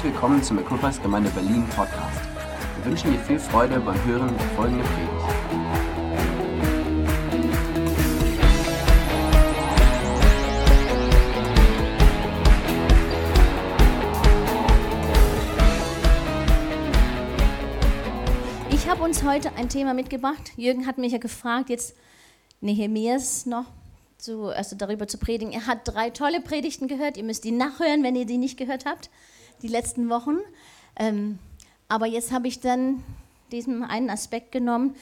Herzlich willkommen zum Equippers Gemeinde Berlin Podcast. Wir wünschen dir viel Freude beim Hören der folgenden Predigt. Ich habe uns heute ein Thema mitgebracht. Jürgen hat mich ja gefragt, jetzt Nehemias noch zu, also darüber zu predigen. Er hat drei tolle Predigten gehört. Ihr müsst die nachhören, wenn ihr die nicht gehört habt, die letzten Wochen. Ähm, aber jetzt habe ich dann diesen einen Aspekt genommen,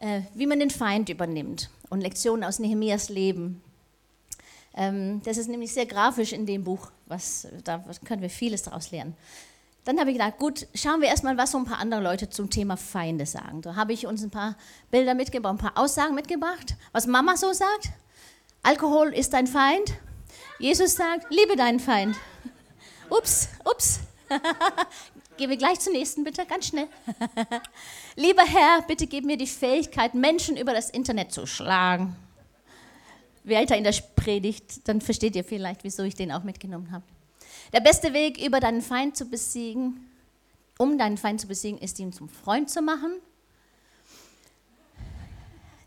äh, wie man den Feind übernimmt und Lektionen aus Nehemias Leben. Ähm, das ist nämlich sehr grafisch in dem Buch, was, da können wir vieles daraus lernen. Dann habe ich gedacht, gut, schauen wir erstmal, was so ein paar andere Leute zum Thema Feinde sagen. Da habe ich uns ein paar Bilder mitgebracht, ein paar Aussagen mitgebracht, was Mama so sagt. Alkohol ist dein Feind. Jesus sagt, liebe deinen Feind. Ups, ups. Gehen wir gleich zum nächsten, bitte, ganz schnell. Lieber Herr, bitte gib mir die Fähigkeit, Menschen über das Internet zu schlagen. Weiter in der Predigt, dann versteht ihr vielleicht, wieso ich den auch mitgenommen habe. Der beste Weg, über deinen Feind zu besiegen, um deinen Feind zu besiegen, ist, ihn zum Freund zu machen.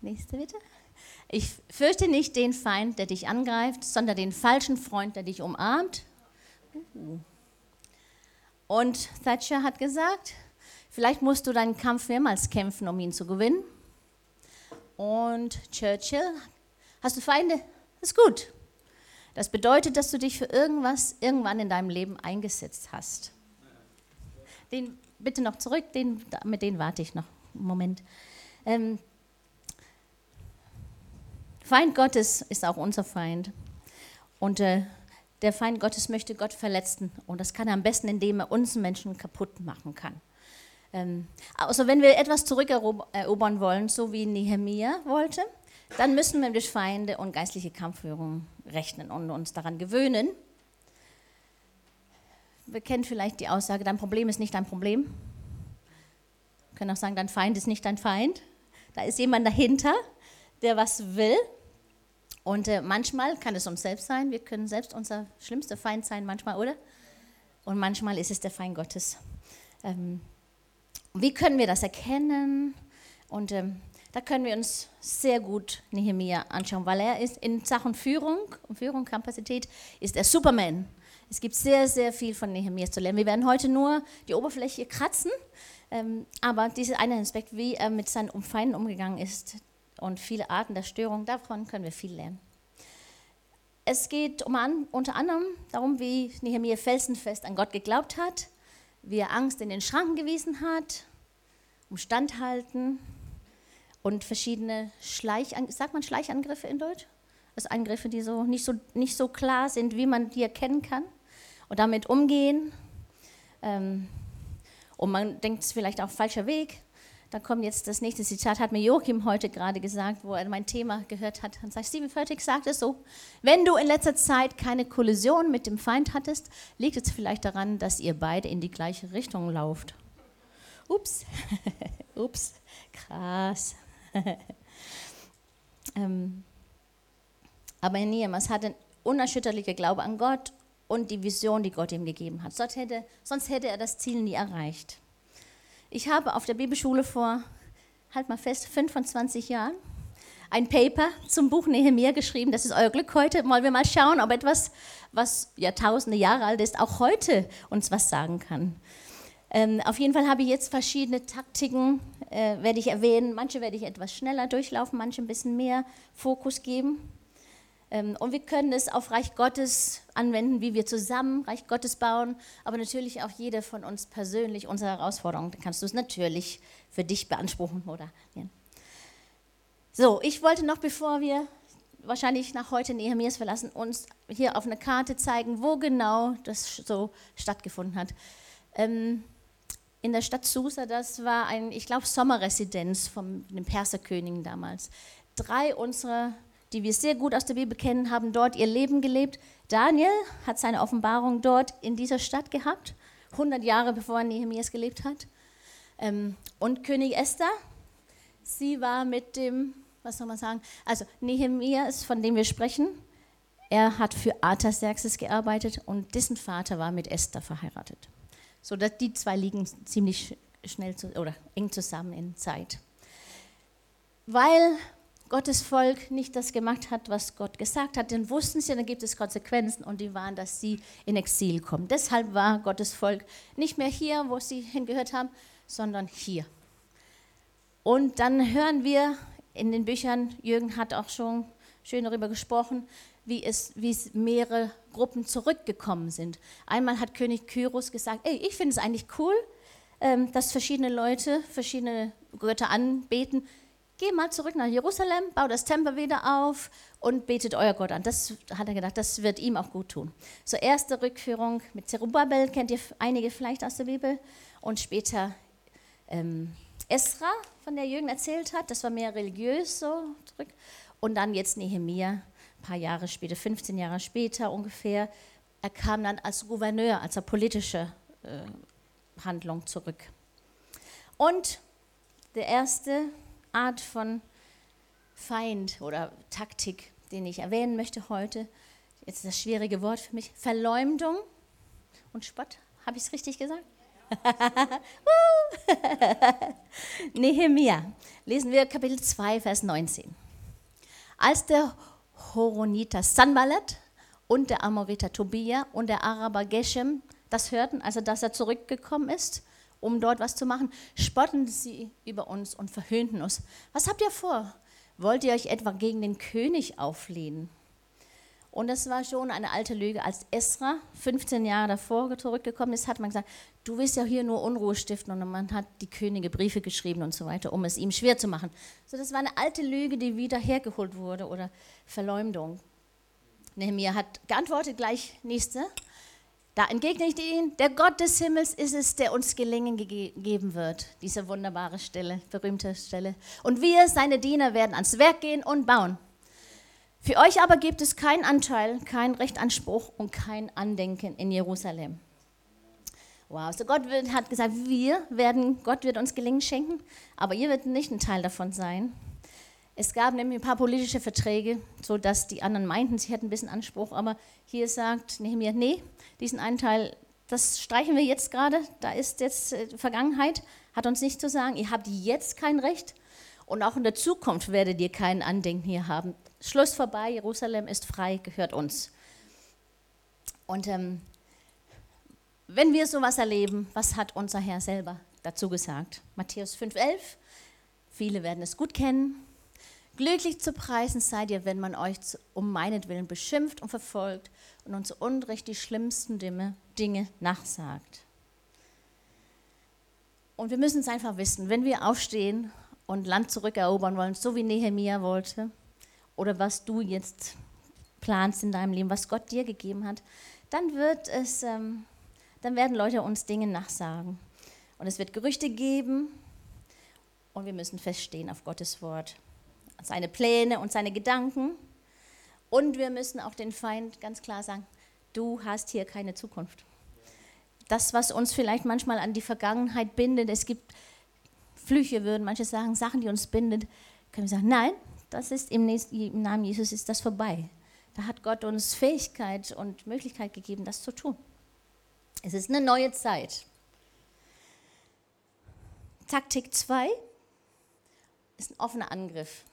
Nächste bitte. Ich fürchte nicht den Feind, der dich angreift, sondern den falschen Freund, der dich umarmt. Und Thatcher hat gesagt, vielleicht musst du deinen Kampf mehrmals kämpfen, um ihn zu gewinnen. Und Churchill, hast du Feinde? Ist gut. Das bedeutet, dass du dich für irgendwas irgendwann in deinem Leben eingesetzt hast. Den bitte noch zurück, den, mit denen warte ich noch einen Moment. Ähm, Feind Gottes ist auch unser Feind. Und äh, der Feind Gottes möchte Gott verletzen. Und das kann er am besten, indem er uns Menschen kaputt machen kann. Ähm, also wenn wir etwas zurückerobern wollen, so wie Nehemia wollte, dann müssen wir mit Feinde und geistliche Kampfführung rechnen und uns daran gewöhnen. Wir kennen vielleicht die Aussage, dein Problem ist nicht dein Problem. Wir können auch sagen, dein Feind ist nicht dein Feind. Da ist jemand dahinter, der was will und äh, manchmal kann es uns selbst sein, wir können selbst unser schlimmster Feind sein, manchmal, oder? Und manchmal ist es der Feind Gottes. Ähm, wie können wir das erkennen? Und ähm, da können wir uns sehr gut Nehemiah anschauen, weil er ist in Sachen Führung und Führung, Kapazität, ist er Superman. Es gibt sehr, sehr viel von Nehemiah zu lernen. Wir werden heute nur die Oberfläche kratzen, ähm, aber dieser eine Aspekt, wie er mit seinen Feinden umgegangen ist, und viele Arten der Störung, davon können wir viel lernen. Es geht um an, unter anderem darum, wie Nehemiah felsenfest an Gott geglaubt hat, wie er Angst in den Schranken gewiesen hat, um Standhalten und verschiedene Schleich, sagt man Schleichangriffe in Deutsch? Also Angriffe, die so nicht, so nicht so klar sind, wie man die erkennen kann und damit umgehen. Ähm, und man denkt, es ist vielleicht auch falscher Weg. Da kommt jetzt das nächste Zitat, hat mir Joachim heute gerade gesagt, wo er mein Thema gehört hat. Und sagt, Stephen Furtick sagt es so, wenn du in letzter Zeit keine Kollision mit dem Feind hattest, liegt es vielleicht daran, dass ihr beide in die gleiche Richtung lauft. Ups, ups, krass. ähm, aber Niemas hat ein unerschütterlicher Glaube an Gott und die Vision, die Gott ihm gegeben hat. Sonst hätte, sonst hätte er das Ziel nie erreicht. Ich habe auf der Bibelschule vor, halt mal fest, 25 Jahren ein Paper zum Buch Nehemiah geschrieben. Das ist euer Glück heute. Wollen wir mal schauen, ob etwas, was Jahrtausende Jahre alt ist, auch heute uns was sagen kann. Ähm, auf jeden Fall habe ich jetzt verschiedene Taktiken, äh, werde ich erwähnen. Manche werde ich etwas schneller durchlaufen, manche ein bisschen mehr Fokus geben. Ähm, und wir können es auf Reich Gottes anwenden, wie wir zusammen Reich Gottes bauen, aber natürlich auch jeder von uns persönlich unsere Herausforderungen. Dann kannst du es natürlich für dich beanspruchen oder ja. So, ich wollte noch, bevor wir wahrscheinlich nach heute Nehemias verlassen, uns hier auf einer Karte zeigen, wo genau das so stattgefunden hat. Ähm, in der Stadt Susa, das war ein, ich glaube, Sommerresidenz von den Perserkönigen damals. Drei unserer die wir sehr gut aus der Bibel kennen, haben dort ihr Leben gelebt. Daniel hat seine Offenbarung dort in dieser Stadt gehabt, 100 Jahre bevor Nehemias gelebt hat. Ähm, und König Esther, sie war mit dem, was soll man sagen, also Nehemias, von dem wir sprechen, er hat für Artaxerxes gearbeitet und dessen Vater war mit Esther verheiratet. So dass die zwei liegen ziemlich schnell zu, oder eng zusammen in Zeit. Weil Gottes Volk nicht das gemacht hat, was Gott gesagt hat, dann wussten sie, dann gibt es Konsequenzen und die waren, dass sie in Exil kommen. Deshalb war Gottes Volk nicht mehr hier, wo sie hingehört haben, sondern hier. Und dann hören wir in den Büchern, Jürgen hat auch schon schön darüber gesprochen, wie es, wie es mehrere Gruppen zurückgekommen sind. Einmal hat König Kyros gesagt, ey, ich finde es eigentlich cool, ähm, dass verschiedene Leute verschiedene Götter anbeten geh mal zurück nach Jerusalem, bau das Tempel wieder auf und betet euer Gott an. Das hat er gedacht, das wird ihm auch gut tun. So erste Rückführung mit Zerubbabel, kennt ihr einige vielleicht aus der Bibel. Und später ähm, Esra, von der Jürgen erzählt hat, das war mehr religiös so zurück. Und dann jetzt Nehemia, ein paar Jahre später, 15 Jahre später ungefähr. Er kam dann als Gouverneur, als politische äh, Handlung zurück. Und der erste Art von Feind oder Taktik, den ich erwähnen möchte heute. Jetzt das schwierige Wort für mich. Verleumdung und Spott. Habe ich es richtig gesagt? Nehemia. Lesen wir Kapitel 2, Vers 19. Als der Horoniter Sanballat und der Amoriter Tobia und der Araber Geshem das hörten, also dass er zurückgekommen ist, um dort was zu machen, spotten sie über uns und verhöhnten uns. Was habt ihr vor? Wollt ihr euch etwa gegen den König auflehnen? Und das war schon eine alte Lüge. Als Esra 15 Jahre davor zurückgekommen ist, hat man gesagt, du willst ja hier nur Unruhe stiften. Und man hat die Könige Briefe geschrieben und so weiter, um es ihm schwer zu machen. So, das war eine alte Lüge, die wieder hergeholt wurde oder Verleumdung. Nehemiah hat geantwortet gleich nächste. Da entgegne ich ihnen, der Gott des Himmels ist es, der uns Gelingen geben wird. Diese wunderbare Stelle, berühmte Stelle. Und wir, seine Diener, werden ans Werk gehen und bauen. Für euch aber gibt es keinen Anteil, keinen Rechtanspruch und kein Andenken in Jerusalem. Wow, so Gott hat gesagt, wir werden, Gott wird uns Gelingen schenken, aber ihr werdet nicht ein Teil davon sein. Es gab nämlich ein paar politische Verträge, sodass die anderen meinten, sie hätten ein bisschen Anspruch, aber hier sagt Nehemiah, nee, diesen einen Teil, das streichen wir jetzt gerade, da ist jetzt äh, Vergangenheit, hat uns nicht zu sagen, ihr habt jetzt kein Recht und auch in der Zukunft werdet ihr kein Andenken hier haben. Schluss vorbei, Jerusalem ist frei, gehört uns. Und ähm, wenn wir sowas erleben, was hat unser Herr selber dazu gesagt? Matthäus 5,11, viele werden es gut kennen. Glücklich zu preisen seid ihr, wenn man euch um meinetwillen beschimpft und verfolgt und uns Unrecht die schlimmsten Dinge nachsagt. Und wir müssen es einfach wissen, wenn wir aufstehen und Land zurückerobern wollen, so wie Nehemia wollte, oder was du jetzt planst in deinem Leben, was Gott dir gegeben hat, dann wird es, ähm, dann werden Leute uns Dinge nachsagen. Und es wird Gerüchte geben und wir müssen feststehen auf Gottes Wort seine Pläne und seine Gedanken. Und wir müssen auch den Feind ganz klar sagen, du hast hier keine Zukunft. Das, was uns vielleicht manchmal an die Vergangenheit bindet, es gibt Flüche, würden manche sagen, Sachen, die uns bindet, können wir sagen, nein, das ist im, im Namen Jesus ist das vorbei. Da hat Gott uns Fähigkeit und Möglichkeit gegeben, das zu tun. Es ist eine neue Zeit. Taktik 2 ist ein offener Angriff.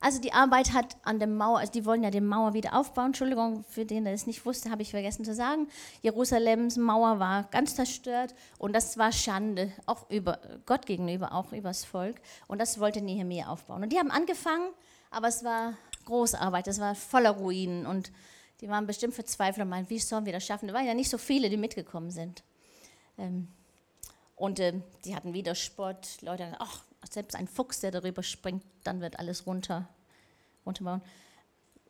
Also die Arbeit hat an der Mauer, also die wollen ja die Mauer wieder aufbauen. Entschuldigung, für den, der es nicht wusste, habe ich vergessen zu sagen. Jerusalems Mauer war ganz zerstört und das war Schande, auch über Gott gegenüber, auch übers Volk. Und das wollte Nehemiah aufbauen. Und die haben angefangen, aber es war Großarbeit, es war voller Ruinen und die waren bestimmt verzweifelt und meinten, wie sollen wir das schaffen? Da waren ja nicht so viele, die mitgekommen sind. Ähm, und äh, die hatten wieder Spott. Leute, ach, selbst ein Fuchs, der darüber springt, dann wird alles runter, runterbauen.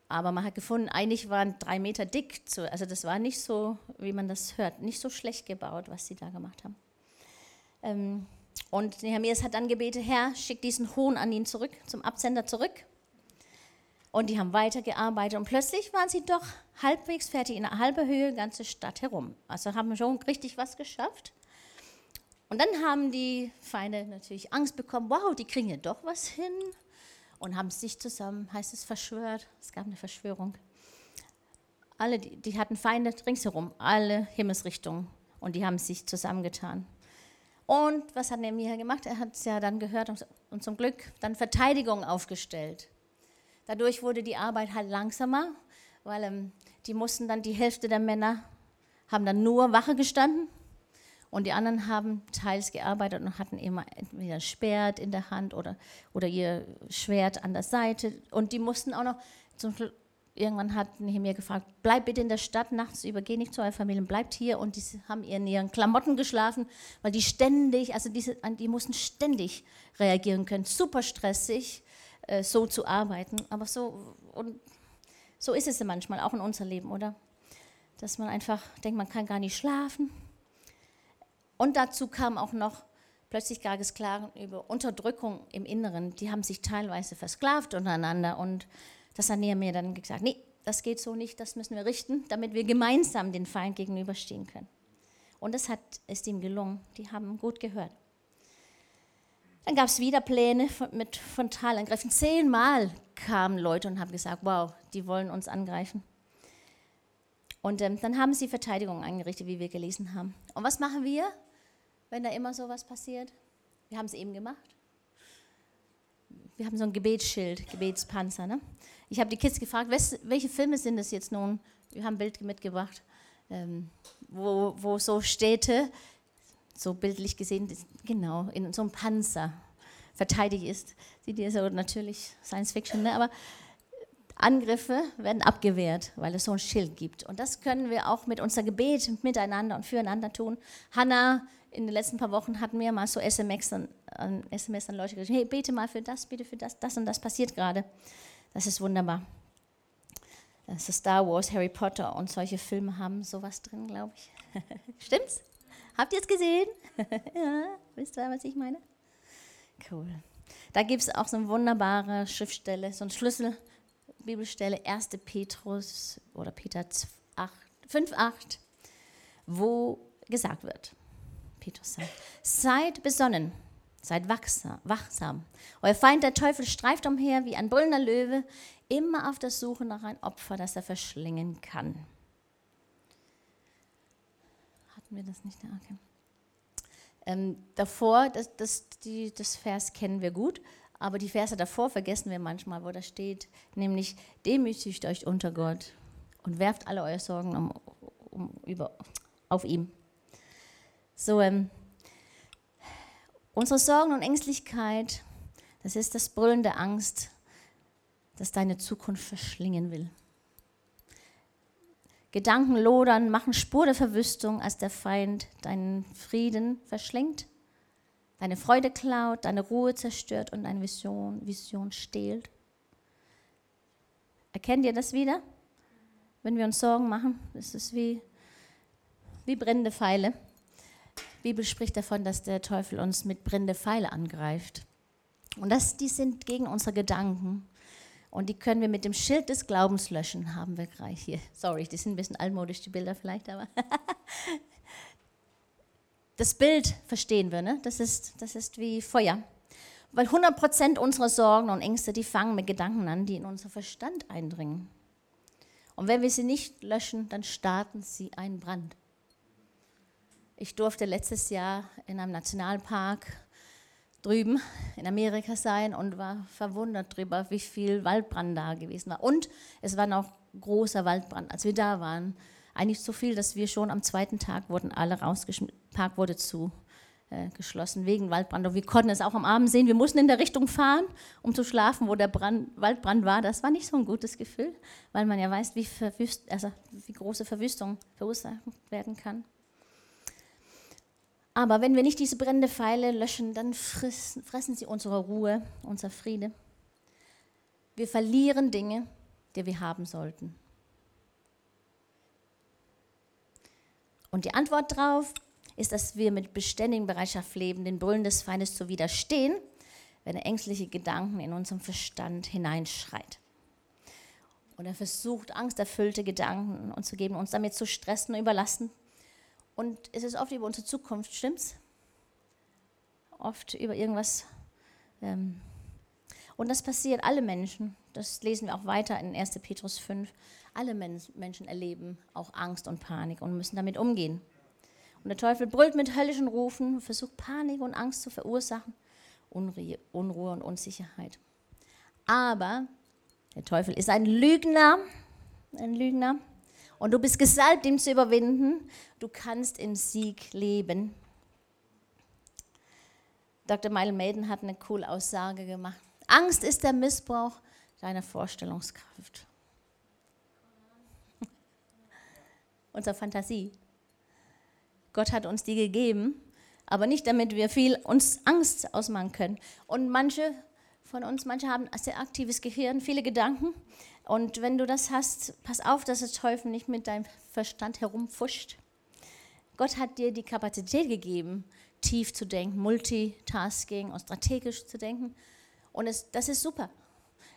Aber man hat gefunden, eigentlich waren drei Meter dick. Also das war nicht so, wie man das hört, nicht so schlecht gebaut, was sie da gemacht haben. Ähm, und Nehemias hat dann gebetet, Herr, schick diesen Hohn an ihn zurück, zum Absender zurück. Und die haben weitergearbeitet und plötzlich waren sie doch halbwegs fertig, in einer halben Höhe, ganze Stadt herum. Also haben schon richtig was geschafft. Und dann haben die Feinde natürlich Angst bekommen, wow, die kriegen ja doch was hin und haben sich zusammen, heißt es, verschwört. Es gab eine Verschwörung. alle, die, die hatten Feinde ringsherum, alle Himmelsrichtungen. Und die haben sich zusammengetan. Und was hat Nehemiah gemacht? Er hat es ja dann gehört und zum Glück dann Verteidigung aufgestellt. Dadurch wurde die Arbeit halt langsamer, weil ähm, die mussten dann, die Hälfte der Männer haben dann nur Wache gestanden und die anderen haben teils gearbeitet und hatten immer entweder Schwert in der Hand oder, oder ihr Schwert an der Seite. Und die mussten auch noch, zum, irgendwann hat Nehemiah gefragt, bleib bitte in der Stadt nachts über, geh nicht zu euren Familien, bleibt hier. Und die haben in ihren Klamotten geschlafen, weil die ständig, also diese, die mussten ständig reagieren können, super stressig, äh, so zu arbeiten. Aber so, und so ist es manchmal, auch in unserem Leben, oder? Dass man einfach denkt, man kann gar nicht schlafen. Und dazu kam auch noch plötzlich gar klar über Unterdrückung im Inneren. Die haben sich teilweise versklavt untereinander und das hat mir dann gesagt, nee, das geht so nicht, das müssen wir richten, damit wir gemeinsam den Feind gegenüberstehen können. Und das hat, ist ihm gelungen. Die haben gut gehört. Dann gab es wieder Pläne mit Frontalangriffen. Zehnmal kamen Leute und haben gesagt, wow, die wollen uns angreifen. Und ähm, dann haben sie Verteidigung eingerichtet, wie wir gelesen haben. Und was machen wir, wenn da immer sowas passiert? Wir haben es eben gemacht. Wir haben so ein Gebetsschild, Gebetspanzer. Ne? Ich habe die Kids gefragt, welche Filme sind das jetzt nun? Wir haben ein Bild mitgebracht, ähm, wo, wo so Städte, so bildlich gesehen, genau, in so einem Panzer verteidigt ist. Sieht ihr so natürlich Science Fiction, ne? aber Angriffe werden abgewehrt, weil es so ein Schild gibt. Und das können wir auch mit unser Gebet miteinander und füreinander tun. Hannah in den letzten paar Wochen hatten wir mal so SMS an, SMS an Leute geschrieben, hey, bete mal für das, bitte für das, das und das passiert gerade. Das ist wunderbar. Das ist Star Wars, Harry Potter und solche Filme haben sowas drin, glaube ich. Stimmt's? Habt ihr es gesehen? ja, wisst ihr, was ich meine? Cool. Da gibt es auch so eine wunderbare Schriftstelle, so ein Schlüssel, Bibelstelle, 1. Petrus oder Peter 5,8, wo gesagt wird, Petrus sagt, seid besonnen, seid wachsam. Euer Feind, der Teufel, streift umher wie ein brüllender Löwe, immer auf der Suche nach einem Opfer, das er verschlingen kann. Hatten wir das nicht? Okay. Ähm, davor, das, das, die, das Vers kennen wir gut, aber die Verse davor vergessen wir manchmal, wo da steht, nämlich demütigt euch unter Gott und werft alle eure Sorgen um, um, über, auf ihm. So, ähm, unsere Sorgen und Ängstlichkeit, das ist das Brüllen der Angst, das deine Zukunft verschlingen will. Gedanken lodern, machen Spur der Verwüstung, als der Feind deinen Frieden verschlingt, deine Freude klaut, deine Ruhe zerstört und deine Vision, Vision stehlt. Erkennt ihr das wieder? Wenn wir uns Sorgen machen, ist es wie, wie brennende Pfeile. Bibel spricht davon, dass der Teufel uns mit brennende Pfeile angreift. Und das, die sind gegen unsere Gedanken. Und die können wir mit dem Schild des Glaubens löschen, haben wir gleich hier. Sorry, die sind ein bisschen altmodisch, die Bilder vielleicht, aber das Bild verstehen wir, ne? das, ist, das ist wie Feuer. Weil 100% unserer Sorgen und Ängste, die fangen mit Gedanken an, die in unseren Verstand eindringen. Und wenn wir sie nicht löschen, dann starten sie einen Brand. Ich durfte letztes Jahr in einem Nationalpark drüben in Amerika sein und war verwundert darüber, wie viel Waldbrand da gewesen war. Und es war noch großer Waldbrand, als wir da waren. Eigentlich so viel, dass wir schon am zweiten Tag wurden alle rausgeschmissen. Park wurde zu äh, geschlossen wegen Waldbrand. Und wir konnten es auch am Abend sehen. Wir mussten in der Richtung fahren, um zu schlafen, wo der Brand, Waldbrand war. Das war nicht so ein gutes Gefühl, weil man ja weiß, wie, also wie große Verwüstung verursacht werden kann. Aber wenn wir nicht diese brennende Pfeile löschen, dann fressen, fressen sie unsere Ruhe, unser Friede. Wir verlieren Dinge, die wir haben sollten. Und die Antwort darauf ist, dass wir mit beständigen Bereitschaft leben, den Brüllen des Feindes zu widerstehen, wenn er ängstliche Gedanken in unserem Verstand hineinschreit. Und er versucht, angsterfüllte Gedanken uns zu geben, uns damit zu stressen und überlasten, und es ist oft über unsere Zukunft, stimmt's? Oft über irgendwas. Ähm Und das passiert alle Menschen. Das lesen wir auch weiter in 1. Petrus 5. Alle Menschen erleben auch Angst und Panik und müssen damit umgehen. Und der Teufel brüllt mit höllischen Rufen, versucht Panik und Angst zu verursachen, Unruhe, Unruhe und Unsicherheit. Aber der Teufel ist ein Lügner, ein Lügner. Und du bist gesalbt, ihn zu überwinden. Du kannst im Sieg leben. Dr. Michael Maiden hat eine coole Aussage gemacht. Angst ist der Missbrauch deiner Vorstellungskraft. Unsere Fantasie. Gott hat uns die gegeben, aber nicht damit wir viel uns Angst ausmachen können. Und manche von uns, manche haben ein sehr aktives Gehirn, viele Gedanken. Und wenn du das hast, pass auf, dass der Teufel nicht mit deinem Verstand herumfuscht. Gott hat dir die Kapazität gegeben, tief zu denken, Multitasking und strategisch zu denken. Und es, das ist super.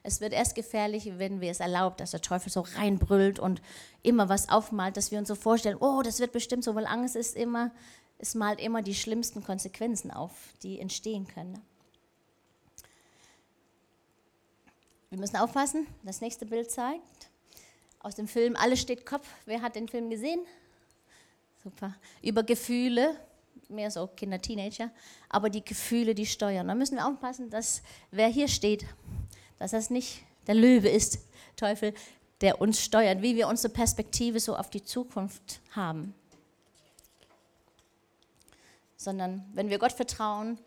Es wird erst gefährlich, wenn wir es erlauben, dass der Teufel so reinbrüllt und immer was aufmalt, dass wir uns so vorstellen, oh, das wird bestimmt so, weil Angst ist immer, es malt immer die schlimmsten Konsequenzen auf, die entstehen können. Wir müssen aufpassen, das nächste Bild zeigt aus dem Film Alles steht Kopf. Wer hat den Film gesehen? Super. Über Gefühle, mehr so Kinder, Teenager, aber die Gefühle, die steuern. Da müssen wir aufpassen, dass wer hier steht, dass das nicht der Löwe ist, Teufel, der uns steuert, wie wir unsere Perspektive so auf die Zukunft haben. Sondern wenn wir Gott vertrauen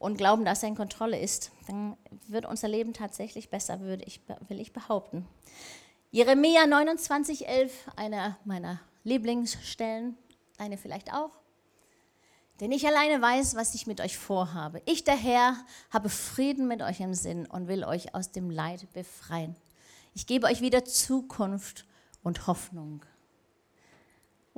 und glauben, dass er in Kontrolle ist, dann wird unser Leben tatsächlich besser, würde ich, will ich behaupten. Jeremia 29,11, einer meiner Lieblingsstellen, eine vielleicht auch. Denn ich alleine weiß, was ich mit euch vorhabe. Ich, der Herr, habe Frieden mit euch im Sinn und will euch aus dem Leid befreien. Ich gebe euch wieder Zukunft und Hoffnung.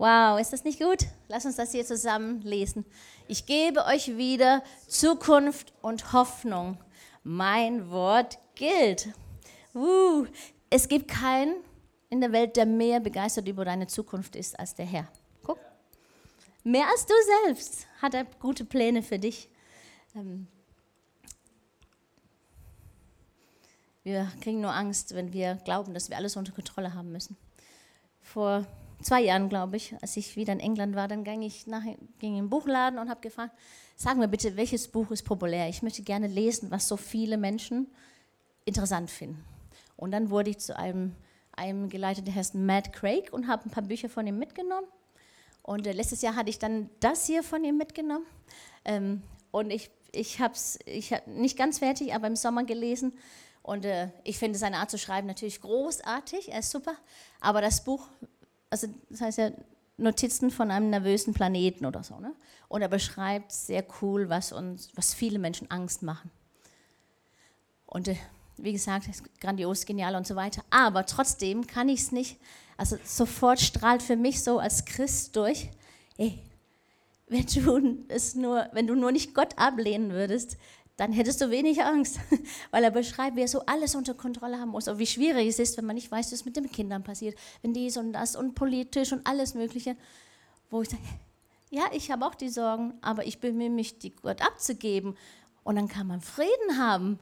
Wow, ist das nicht gut? Lass uns das hier zusammen lesen. Ich gebe euch wieder Zukunft und Hoffnung. Mein Wort gilt. Uh, es gibt keinen in der Welt, der mehr begeistert über deine Zukunft ist als der Herr. Mehr als du selbst hat er gute Pläne für dich. Ähm, wir kriegen nur Angst, wenn wir glauben, dass wir alles unter Kontrolle haben müssen. Vor zwei Jahren, glaube ich, als ich wieder in England war, dann ging ich nach, ging in den Buchladen und habe gefragt, sag mir bitte, welches Buch ist populär? Ich möchte gerne lesen, was so viele Menschen interessant finden. Und dann wurde ich zu einem, einem geleitet, der heißt Matt Craig und habe ein paar Bücher von ihm mitgenommen und äh, letztes Jahr hatte ich dann das hier von ihm mitgenommen. Ähm, und ich, ich habe es ich hab nicht ganz fertig, aber im Sommer gelesen. Und äh, ich finde seine Art zu schreiben natürlich großartig, er ist super. Aber das Buch, also das heißt ja Notizen von einem nervösen Planeten oder so. Ne? Und er beschreibt sehr cool, was, uns, was viele Menschen Angst machen. Und äh, wie gesagt, grandios, genial und so weiter. Aber trotzdem kann ich es nicht also sofort strahlt für mich so als Christ durch, ey, wenn du, es nur, wenn du nur nicht Gott ablehnen würdest, dann hättest du wenig Angst, weil er beschreibt, wie er so alles unter Kontrolle haben muss und wie schwierig es ist, wenn man nicht weiß, was mit den Kindern passiert, wenn dies und das und politisch und alles Mögliche, wo ich sage, ja, ich habe auch die Sorgen, aber ich bemühe mich, die Gott abzugeben und dann kann man Frieden haben.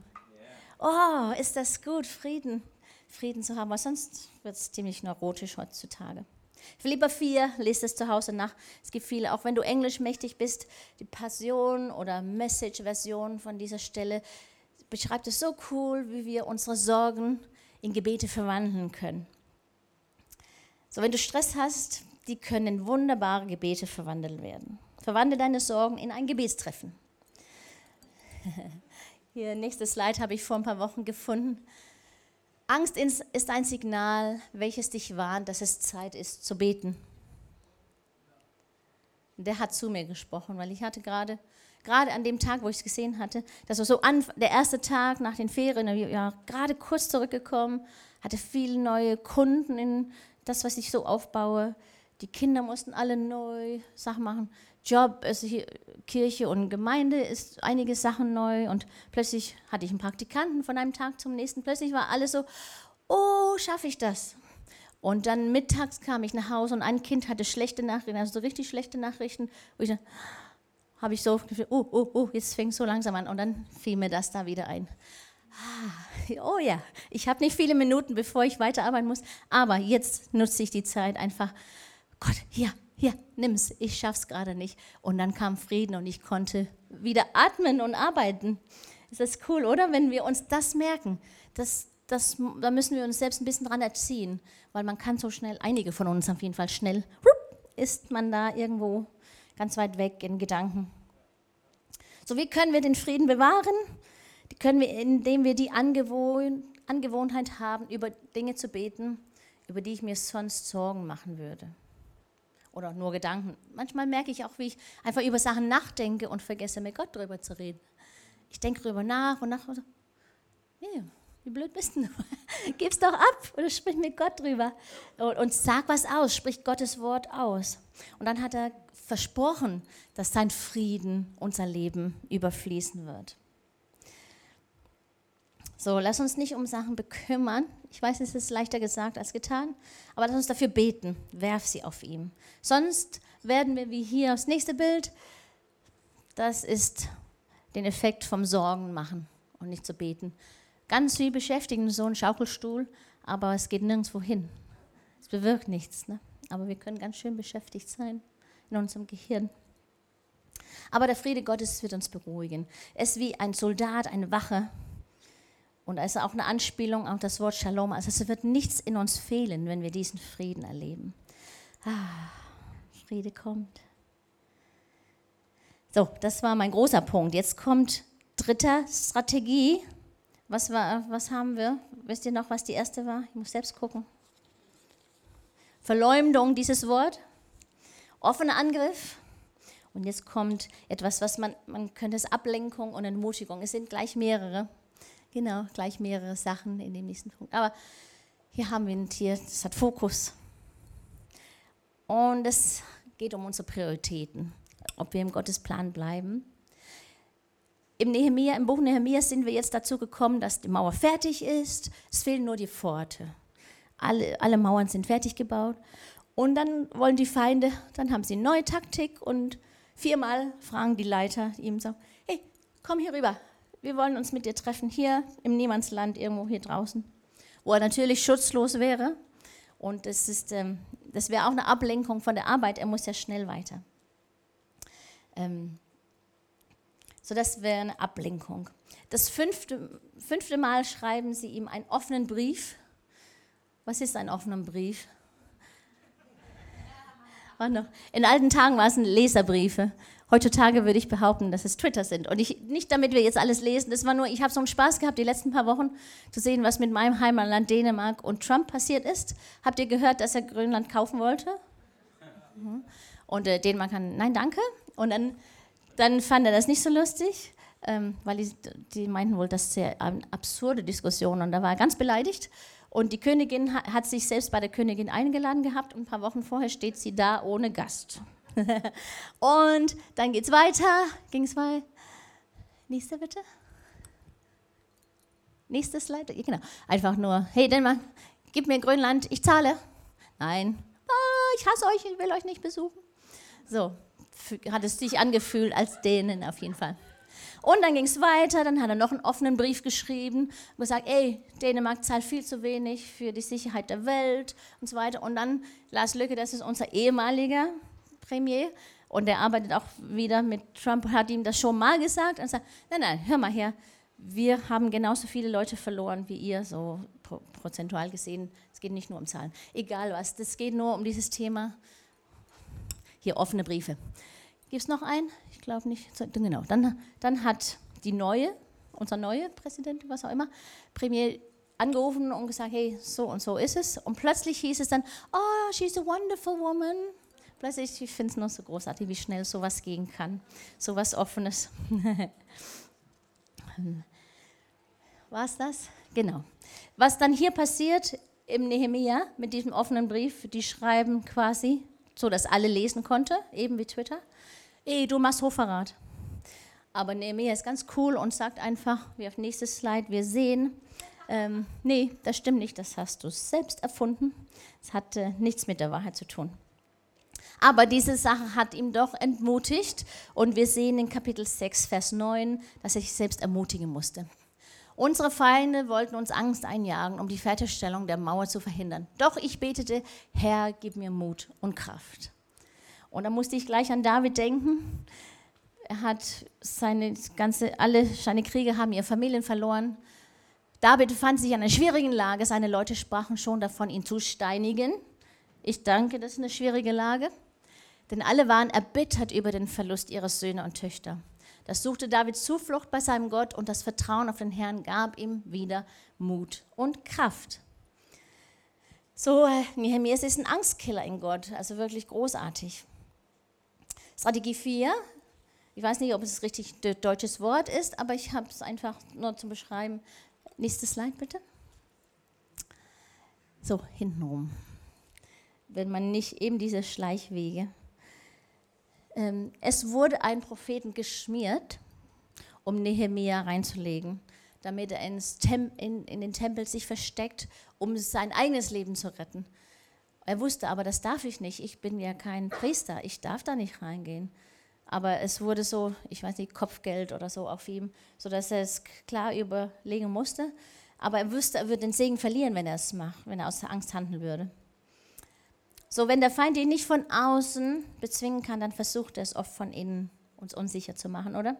Oh, ist das gut, Frieden. Frieden zu haben, weil sonst wird es ziemlich neurotisch heutzutage. Philippa 4, lest es zu Hause nach. Es gibt viele, auch wenn du Englisch mächtig bist, die Passion oder Message-Version von dieser Stelle beschreibt es so cool, wie wir unsere Sorgen in Gebete verwandeln können. So, wenn du Stress hast, die können in wunderbare Gebete verwandelt werden. Verwandle deine Sorgen in ein Gebetstreffen. Hier, nächstes Slide habe ich vor ein paar Wochen gefunden. Angst ist ein Signal, welches dich warnt, dass es Zeit ist zu beten. Der hat zu mir gesprochen, weil ich hatte gerade, gerade an dem Tag, wo ich es gesehen hatte, das war so an, der erste Tag nach den Ferien, ja, gerade kurz zurückgekommen, hatte viele neue Kunden in das, was ich so aufbaue. Die Kinder mussten alle neu Sachen machen. Job, also hier, Kirche und Gemeinde ist einige Sachen neu und plötzlich hatte ich einen Praktikanten von einem Tag zum nächsten. Plötzlich war alles so, oh, schaffe ich das? Und dann mittags kam ich nach Hause und ein Kind hatte schlechte Nachrichten, also so richtig schlechte Nachrichten. Wo ich habe ich so oh, oh, oh, jetzt fängt es so langsam an und dann fiel mir das da wieder ein. Ah, oh ja, ich habe nicht viele Minuten, bevor ich weiterarbeiten muss, aber jetzt nutze ich die Zeit einfach. Gott, hier, hier, nimm's, ich schaff's gerade nicht. Und dann kam Frieden und ich konnte wieder atmen und arbeiten. Ist das cool, oder? Wenn wir uns das merken, das, das, da müssen wir uns selbst ein bisschen dran erziehen, weil man kann so schnell, einige von uns auf jeden Fall schnell, ist man da irgendwo ganz weit weg in Gedanken. So, wie können wir den Frieden bewahren? Die können wir, indem wir die Angewohn Angewohnheit haben, über Dinge zu beten, über die ich mir sonst Sorgen machen würde. Oder nur Gedanken. Manchmal merke ich auch, wie ich einfach über Sachen nachdenke und vergesse, mit Gott darüber zu reden. Ich denke darüber nach und nach und so, nee, wie blöd bist du? Gib's doch ab oder sprich mit Gott drüber. Und, und sag was aus, sprich Gottes Wort aus. Und dann hat er versprochen, dass sein Frieden unser Leben überfließen wird. So, lass uns nicht um Sachen bekümmern. Ich weiß, es ist leichter gesagt als getan, aber lass uns dafür beten. Werf sie auf ihm. Sonst werden wir wie hier das nächste Bild. Das ist den Effekt vom Sorgen machen und nicht zu beten. Ganz viel beschäftigen, so ein Schaukelstuhl, aber es geht nirgendwo hin. Es bewirkt nichts. Ne? Aber wir können ganz schön beschäftigt sein in unserem Gehirn. Aber der Friede Gottes wird uns beruhigen. Es ist wie ein Soldat, eine Wache, und da ist auch eine Anspielung auf das Wort Shalom. Also es wird nichts in uns fehlen, wenn wir diesen Frieden erleben. Ah, Friede kommt. So, das war mein großer Punkt. Jetzt kommt dritte Strategie. Was, war, was haben wir? Wisst ihr noch, was die erste war? Ich muss selbst gucken. Verleumdung, dieses Wort. Offener Angriff. Und jetzt kommt etwas, was man, man könnte es Ablenkung und Entmutigung. Es sind gleich mehrere. Genau, gleich mehrere Sachen in dem nächsten Punkt. Aber hier haben wir ein Tier, das hat Fokus. Und es geht um unsere Prioritäten, ob wir im Gottesplan bleiben. Im, Nehemia, Im Buch Nehemia sind wir jetzt dazu gekommen, dass die Mauer fertig ist. Es fehlen nur die Pforte. Alle, alle Mauern sind fertig gebaut. Und dann wollen die Feinde, dann haben sie eine neue Taktik und viermal fragen die Leiter ihm so, hey, komm hier rüber, wir wollen uns mit dir treffen, hier im Niemandsland, irgendwo hier draußen, wo er natürlich schutzlos wäre. Und das, ähm, das wäre auch eine Ablenkung von der Arbeit, er muss ja schnell weiter. Ähm, so, das wäre eine Ablenkung. Das fünfte, fünfte Mal schreiben sie ihm einen offenen Brief. Was ist ein offener Brief? In alten Tagen war es Leserbriefe. Heutzutage würde ich behaupten, dass es Twitter sind. Und ich, nicht damit wir jetzt alles lesen, das war nur, ich habe so einen Spaß gehabt, die letzten paar Wochen zu sehen, was mit meinem Heimatland Dänemark und Trump passiert ist. Habt ihr gehört, dass er Grönland kaufen wollte? Mhm. Und äh, Dänemark kann, nein, danke. Und dann, dann fand er das nicht so lustig, ähm, weil die, die meinten wohl, das ist eine absurde Diskussion. Und da war er ganz beleidigt. Und die Königin hat, sich selbst bei der Königin eingeladen gehabt und ein paar Wochen vorher steht sie da ohne Gast. und dann geht's weiter. Ging es mal. Nächste bitte. Nächstes Slide. Genau. Einfach nur, hey Dänemark, gib mir Grönland, ich zahle. Nein. Oh, ich hasse euch, ich will euch nicht besuchen. So hat es sich angefühlt als Dänen auf jeden Fall. Und dann ging es weiter, dann hat er noch einen offenen Brief geschrieben und gesagt, ey, Dänemark zahlt viel zu wenig für die Sicherheit der Welt und so weiter. Und dann Lars Lücke, das ist unser ehemaliger Premier und der arbeitet auch wieder mit Trump, hat ihm das schon mal gesagt und sagt, nein, nein, hör mal her, wir haben genauso viele Leute verloren wie ihr, so prozentual gesehen. Es geht nicht nur um Zahlen. Egal was, das geht nur um dieses Thema. Hier offene Briefe. Gibt es noch einen? Ich glaube nicht. Genau. Dann, dann hat die neue, unser neue Präsident, was auch immer, Premier angerufen und gesagt, hey, so und so ist es. Und plötzlich hieß es dann, oh, she's a wonderful woman plötzlich, ich finde es nur so großartig, wie schnell sowas gehen kann. Sowas Offenes. War es das? Genau. Was dann hier passiert im Nehemia mit diesem offenen Brief, die schreiben quasi, so dass alle lesen konnte, eben wie Twitter, ey, du machst Hochverrat. Aber Nehemia ist ganz cool und sagt einfach, wie auf nächstes Slide, wir sehen, ähm, nee, das stimmt nicht, das hast du selbst erfunden. Es hat äh, nichts mit der Wahrheit zu tun. Aber diese Sache hat ihm doch entmutigt und wir sehen in Kapitel 6, Vers 9, dass er sich selbst ermutigen musste. Unsere Feinde wollten uns Angst einjagen, um die Fertigstellung der Mauer zu verhindern. Doch ich betete, Herr, gib mir Mut und Kraft. Und da musste ich gleich an David denken. Er hat seine ganze, alle seine Kriege haben ihre Familien verloren. David befand sich in einer schwierigen Lage. Seine Leute sprachen schon davon, ihn zu steinigen. Ich danke, das ist eine schwierige Lage. Denn alle waren erbittert über den Verlust ihrer Söhne und Töchter. Das suchte David Zuflucht bei seinem Gott und das Vertrauen auf den Herrn gab ihm wieder Mut und Kraft. So, äh, Nehemias ist ein Angstkiller in Gott, also wirklich großartig. Strategie 4, ich weiß nicht, ob es richtig deutsches Wort ist, aber ich habe es einfach nur zum Beschreiben. Nächstes Slide bitte. So, hintenrum. Wenn man nicht eben diese Schleichwege ähm, es wurde ein Propheten geschmiert, um Nehemia reinzulegen, damit er in, in den Tempel sich versteckt, um sein eigenes Leben zu retten. Er wusste aber, das darf ich nicht. Ich bin ja kein Priester. Ich darf da nicht reingehen. Aber es wurde so, ich weiß nicht, Kopfgeld oder so auf ihm, sodass er es klar überlegen musste. Aber er wusste, er würde den Segen verlieren, wenn er es macht, wenn er aus der Angst handeln würde. So, wenn der Feind ihn nicht von außen bezwingen kann, dann versucht er es oft von innen, uns unsicher zu machen, oder?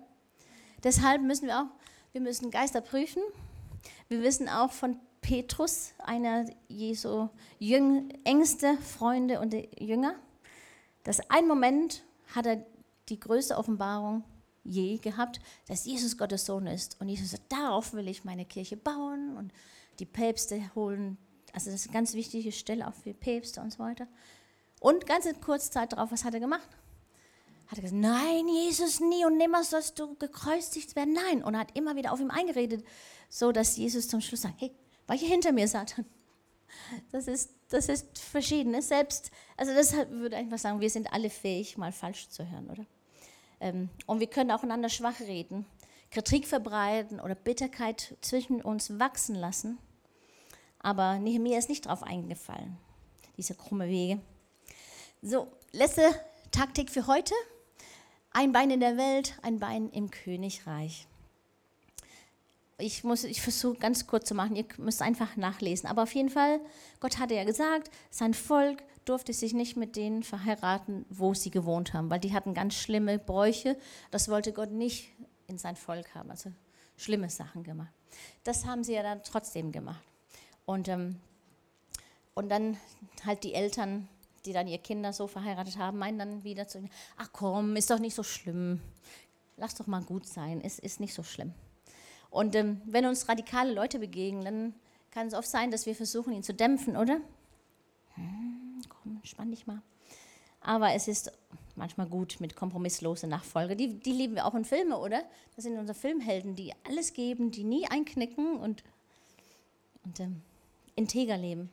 Deshalb müssen wir auch, wir müssen Geister prüfen. Wir wissen auch von Petrus, einer Jesu Jüng, engste Freunde und Jünger, dass ein Moment hat er die größte Offenbarung je gehabt, dass Jesus Gottes Sohn ist. Und Jesus sagt, darauf will ich meine Kirche bauen und die Päpste holen also das ist eine ganz wichtige Stelle auch für Päpste und so weiter. Und ganz in kurzer Zeit darauf, was hat er gemacht? Hat er gesagt, nein, Jesus, nie und nimmer sollst du gekreuzigt werden. Nein. Und er hat immer wieder auf ihm eingeredet, so dass Jesus zum Schluss sagt, hey, war hier hinter mir, Satan. Das ist, das ist verschieden. Selbst, also deshalb würde ich einfach sagen, wir sind alle fähig, mal falsch zu hören, oder? Ähm, und wir können aufeinander schwach reden, Kritik verbreiten oder Bitterkeit zwischen uns wachsen lassen. Aber Nehemiah ist nicht drauf eingefallen, diese krumme Wege. So, letzte Taktik für heute. Ein Bein in der Welt, ein Bein im Königreich. Ich, ich versuche ganz kurz zu machen, ihr müsst einfach nachlesen. Aber auf jeden Fall, Gott hatte ja gesagt, sein Volk durfte sich nicht mit denen verheiraten, wo sie gewohnt haben, weil die hatten ganz schlimme Bräuche. Das wollte Gott nicht in sein Volk haben, also schlimme Sachen gemacht. Das haben sie ja dann trotzdem gemacht. Und, ähm, und dann halt die Eltern, die dann ihre Kinder so verheiratet haben, meinen dann wieder zu, ach komm, ist doch nicht so schlimm. Lass doch mal gut sein, es ist nicht so schlimm. Und ähm, wenn uns radikale Leute begegnen, dann kann es oft sein, dass wir versuchen, ihn zu dämpfen, oder? Hm, komm, spann dich mal. Aber es ist manchmal gut mit kompromisslose Nachfolge. Die, die lieben wir auch in Filmen, oder? Das sind unsere Filmhelden, die alles geben, die nie einknicken und, und ähm, integer leben.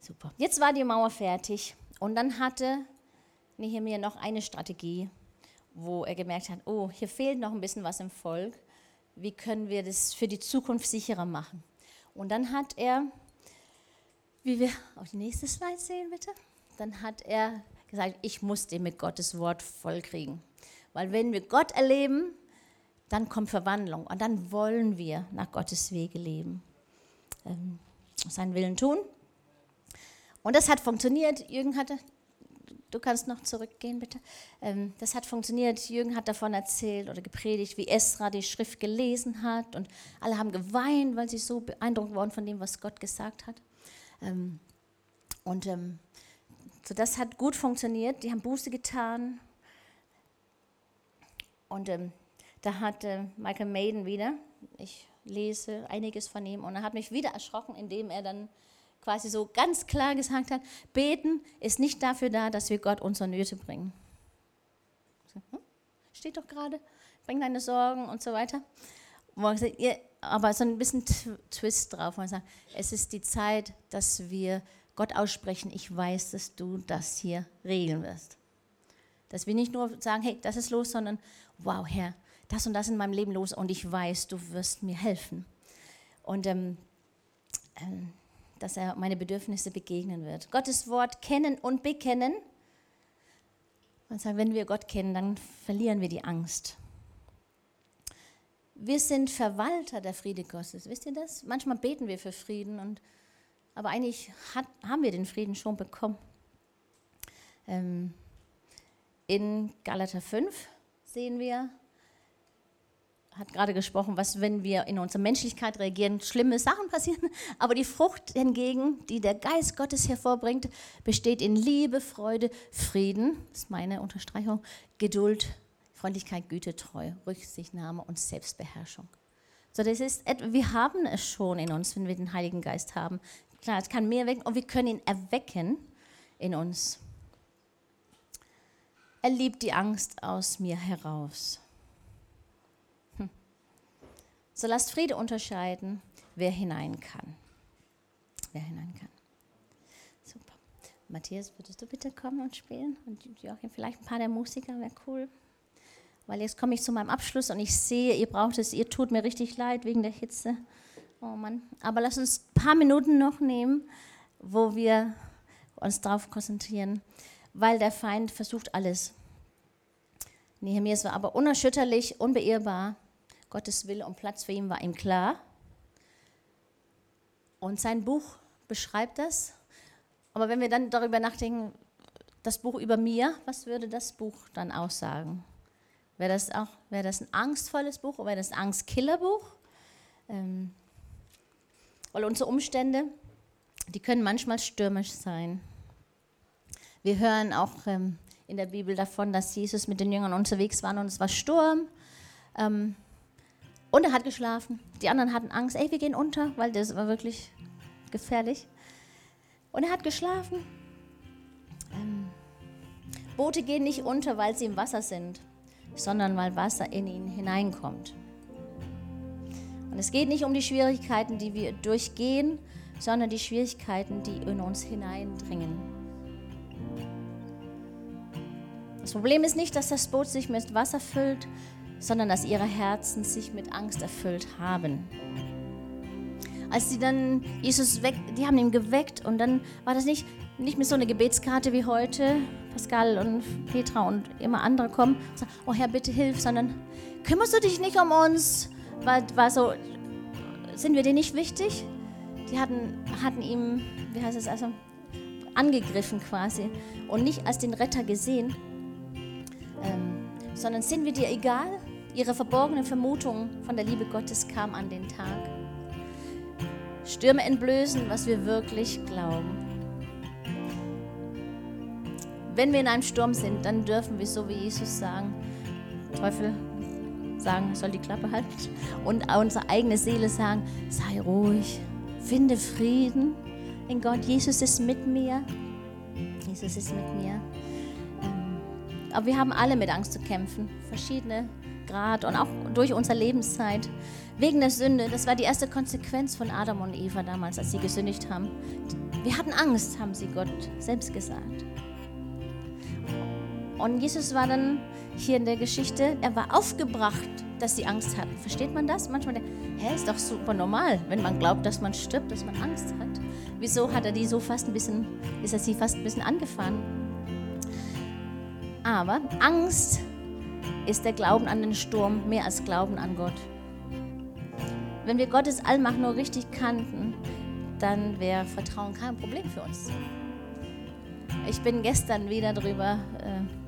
Super. Jetzt war die Mauer fertig und dann hatte Nehemiah noch eine Strategie, wo er gemerkt hat, oh, hier fehlt noch ein bisschen was im Volk. Wie können wir das für die Zukunft sicherer machen? Und dann hat er, wie wir auf die nächste Slide sehen, bitte, dann hat er gesagt, ich muss den mit Gottes Wort vollkriegen. Weil wenn wir Gott erleben, dann kommt Verwandlung und dann wollen wir nach Gottes Wege leben ähm, seinen Willen tun. Und das hat funktioniert. Jürgen hatte, du kannst noch zurückgehen, bitte. Ähm, das hat funktioniert. Jürgen hat davon erzählt oder gepredigt, wie Esra die Schrift gelesen hat. Und alle haben geweint, weil sie so beeindruckt waren von dem, was Gott gesagt hat. Ähm, und ähm, so das hat gut funktioniert. Die haben Buße getan. Und ähm, da hat äh, Michael Maiden wieder, ich lese einiges von ihm und er hat mich wieder erschrocken, indem er dann quasi so ganz klar gesagt hat, beten ist nicht dafür da, dass wir Gott unsere Nöte bringen. Hm? Steht doch gerade, bring deine Sorgen und so weiter. Aber so ein bisschen Twist drauf. Man sagt, es ist die Zeit, dass wir Gott aussprechen, ich weiß, dass du das hier regeln wirst. Dass wir nicht nur sagen, hey, das ist los, sondern, wow, Herr, das und das in meinem Leben los und ich weiß, du wirst mir helfen. Und ähm, ähm, dass er meine Bedürfnisse begegnen wird. Gottes Wort kennen und bekennen. Man sagt, wenn wir Gott kennen, dann verlieren wir die Angst. wir sind Verwalter der Friede Gottes. Wisst ihr das? Manchmal beten wir für Frieden, und, aber eigentlich hat, haben wir den Frieden schon bekommen. Ähm, in Galater 5 sehen wir, hat gerade gesprochen, was, wenn wir in unserer Menschlichkeit reagieren, schlimme Sachen passieren. Aber die Frucht hingegen, die der Geist Gottes hervorbringt, besteht in Liebe, Freude, Frieden, das ist meine Unterstreichung, Geduld, Freundlichkeit, Güte, Treue, Rücksichtnahme und Selbstbeherrschung. So, das ist, wir haben es schon in uns, wenn wir den Heiligen Geist haben. Klar, es kann mehr wecken und wir können ihn erwecken in uns. Er liebt die Angst aus mir heraus. So lasst Friede unterscheiden, wer hinein kann. Wer hinein kann. Super. Matthias, würdest du bitte kommen und spielen? Und Joachim, vielleicht ein paar der Musiker, wäre cool weil jetzt komme ich zu meinem Abschluss und ich sehe, ihr braucht es, ihr tut mir richtig leid wegen der Hitze. Oh Mann. Aber lass uns ein paar Minuten noch nehmen, wo wir uns darauf konzentrieren, weil der Feind versucht alles. Nehemias war aber unerschütterlich, unbeirrbar. Gottes Wille und Platz für ihn war ihm klar. Und sein Buch beschreibt das. Aber wenn wir dann darüber nachdenken, das Buch über mir, was würde das Buch dann aussagen? Wäre das auch, wäre das ein angstvolles Buch oder wäre das ein Angstkillerbuch? Ähm, weil unsere Umstände, die können manchmal stürmisch sein. Wir hören auch ähm, in der Bibel davon, dass Jesus mit den Jüngern unterwegs war und es war Sturm. Ähm, und er hat geschlafen. Die anderen hatten Angst, ey, wir gehen unter, weil das war wirklich gefährlich. Und er hat geschlafen. Ähm, Boote gehen nicht unter, weil sie im Wasser sind sondern weil Wasser in ihn hineinkommt. Und es geht nicht um die Schwierigkeiten, die wir durchgehen, sondern die Schwierigkeiten, die in uns hineindringen. Das Problem ist nicht, dass das Boot sich mit Wasser füllt, sondern dass ihre Herzen sich mit Angst erfüllt haben. Als sie dann Jesus weg, die haben ihn geweckt und dann war das nicht, nicht mehr so eine Gebetskarte wie heute, Pascal und Petra und immer andere kommen und sagen, oh Herr, bitte hilf, sondern kümmerst du dich nicht um uns? War, war so, sind wir dir nicht wichtig? Die hatten, hatten ihm, wie heißt es also, angegriffen quasi und nicht als den Retter gesehen, ähm, sondern sind wir dir egal? Ihre verborgene Vermutung von der Liebe Gottes kam an den Tag. Stürme entblößen, was wir wirklich glauben. Wenn wir in einem Sturm sind, dann dürfen wir so wie Jesus sagen, Teufel sagen, soll die Klappe halten und unsere eigene Seele sagen, sei ruhig, finde Frieden in Gott. Jesus ist mit mir. Jesus ist mit mir. Ähm, aber wir haben alle mit Angst zu kämpfen, verschiedene Grad und auch durch unsere Lebenszeit. Wegen der Sünde, das war die erste Konsequenz von Adam und Eva damals, als sie gesündigt haben. Wir hatten Angst, haben sie Gott selbst gesagt. Und Jesus war dann hier in der Geschichte, er war aufgebracht, dass sie Angst hatten. Versteht man das? Manchmal denkt, hä, ist doch super normal, wenn man glaubt, dass man stirbt, dass man Angst hat. Wieso hat er die so fast ein bisschen, ist er sie fast ein bisschen angefahren? Aber Angst ist der Glauben an den Sturm mehr als Glauben an Gott. Wenn wir Gottes Allmacht nur richtig kannten, dann wäre Vertrauen kein Problem für uns. Ich bin gestern wieder darüber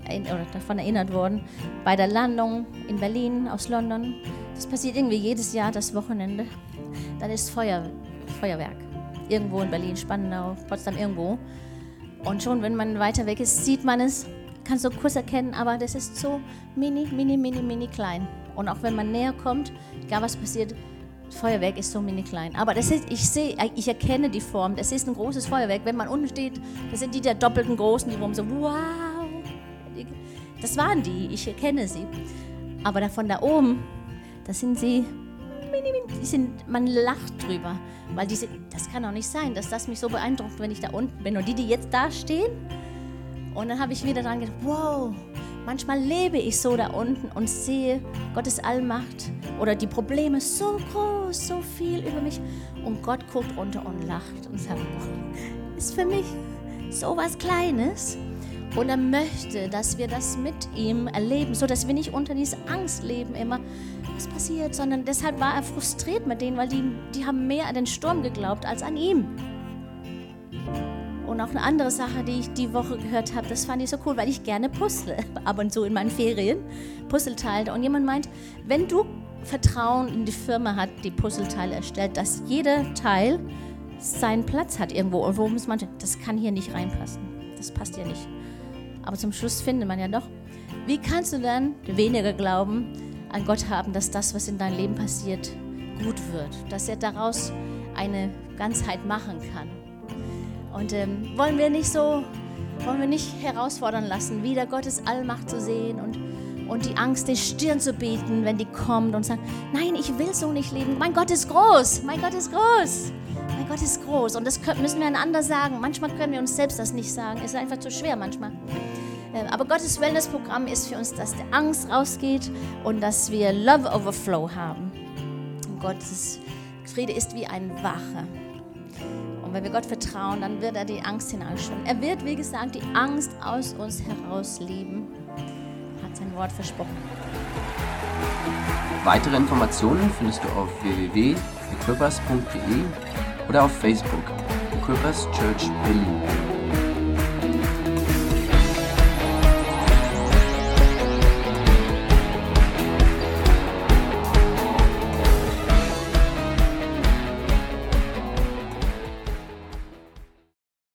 äh, davon erinnert worden, bei der Landung in Berlin aus London. Das passiert irgendwie jedes Jahr, das Wochenende. Dann ist Feuer, Feuerwerk. Irgendwo in Berlin, Spandau, Potsdam, irgendwo. Und schon, wenn man weiter weg ist, sieht man es, kann es so kurz erkennen, aber das ist so mini, mini, mini, mini klein. Und auch wenn man näher kommt, egal was passiert, Feuerwerk ist so mini klein. Aber das ist, ich sehe, ich erkenne die Form. Das ist ein großes Feuerwerk. Wenn man unten steht, das sind die der doppelten großen, die rum so, wow. Das waren die, ich erkenne sie. Aber von da oben, das sind sie, die sind, man lacht drüber. Weil diese, das kann doch nicht sein, dass das mich so beeindruckt, wenn ich da unten bin. Und die, die jetzt da stehen, und dann habe ich wieder dran gedacht, wow, Manchmal lebe ich so da unten und sehe Gottes Allmacht oder die Probleme so groß, so viel über mich. Und Gott guckt runter und lacht und sagt, ist für mich so was Kleines. Und er möchte, dass wir das mit ihm erleben, so dass wir nicht unter dieser Angst leben immer, was passiert, sondern deshalb war er frustriert mit denen, weil die, die haben mehr an den Sturm geglaubt als an ihm. Und auch eine andere Sache, die ich die Woche gehört habe, das fand ich so cool, weil ich gerne puzzle, ab und zu in meinen Ferien, Puzzleteile. Und jemand meint, wenn du Vertrauen in die Firma hat, die Puzzleteile erstellt, dass jeder Teil seinen Platz hat irgendwo. Und wo muss man, das kann hier nicht reinpassen. Das passt ja nicht. Aber zum Schluss findet man ja doch. Wie kannst du dann weniger Glauben an Gott haben, dass das, was in deinem Leben passiert, gut wird? Dass er daraus eine Ganzheit machen kann. Und ähm, wollen wir nicht so, wollen wir nicht herausfordern lassen, wieder Gottes Allmacht zu sehen und, und die Angst die Stirn zu bieten, wenn die kommt und sagt, nein, ich will so nicht leben. Mein Gott ist groß, mein Gott ist groß. Mein Gott ist groß und das müssen wir einander sagen. Manchmal können wir uns selbst das nicht sagen. Es ist einfach zu schwer manchmal. Ähm, aber Gottes Wellnessprogramm ist für uns, dass die Angst rausgeht und dass wir Love Overflow haben. Und Gottes Friede ist wie ein Wache. Und wenn wir Gott vertrauen, dann wird er die Angst hinausschauen. Er wird, wie gesagt, die Angst aus uns heraus lieben. Hat sein Wort versprochen. Weitere Informationen findest du auf www.equippers.de oder auf Facebook Equippers Church Berlin.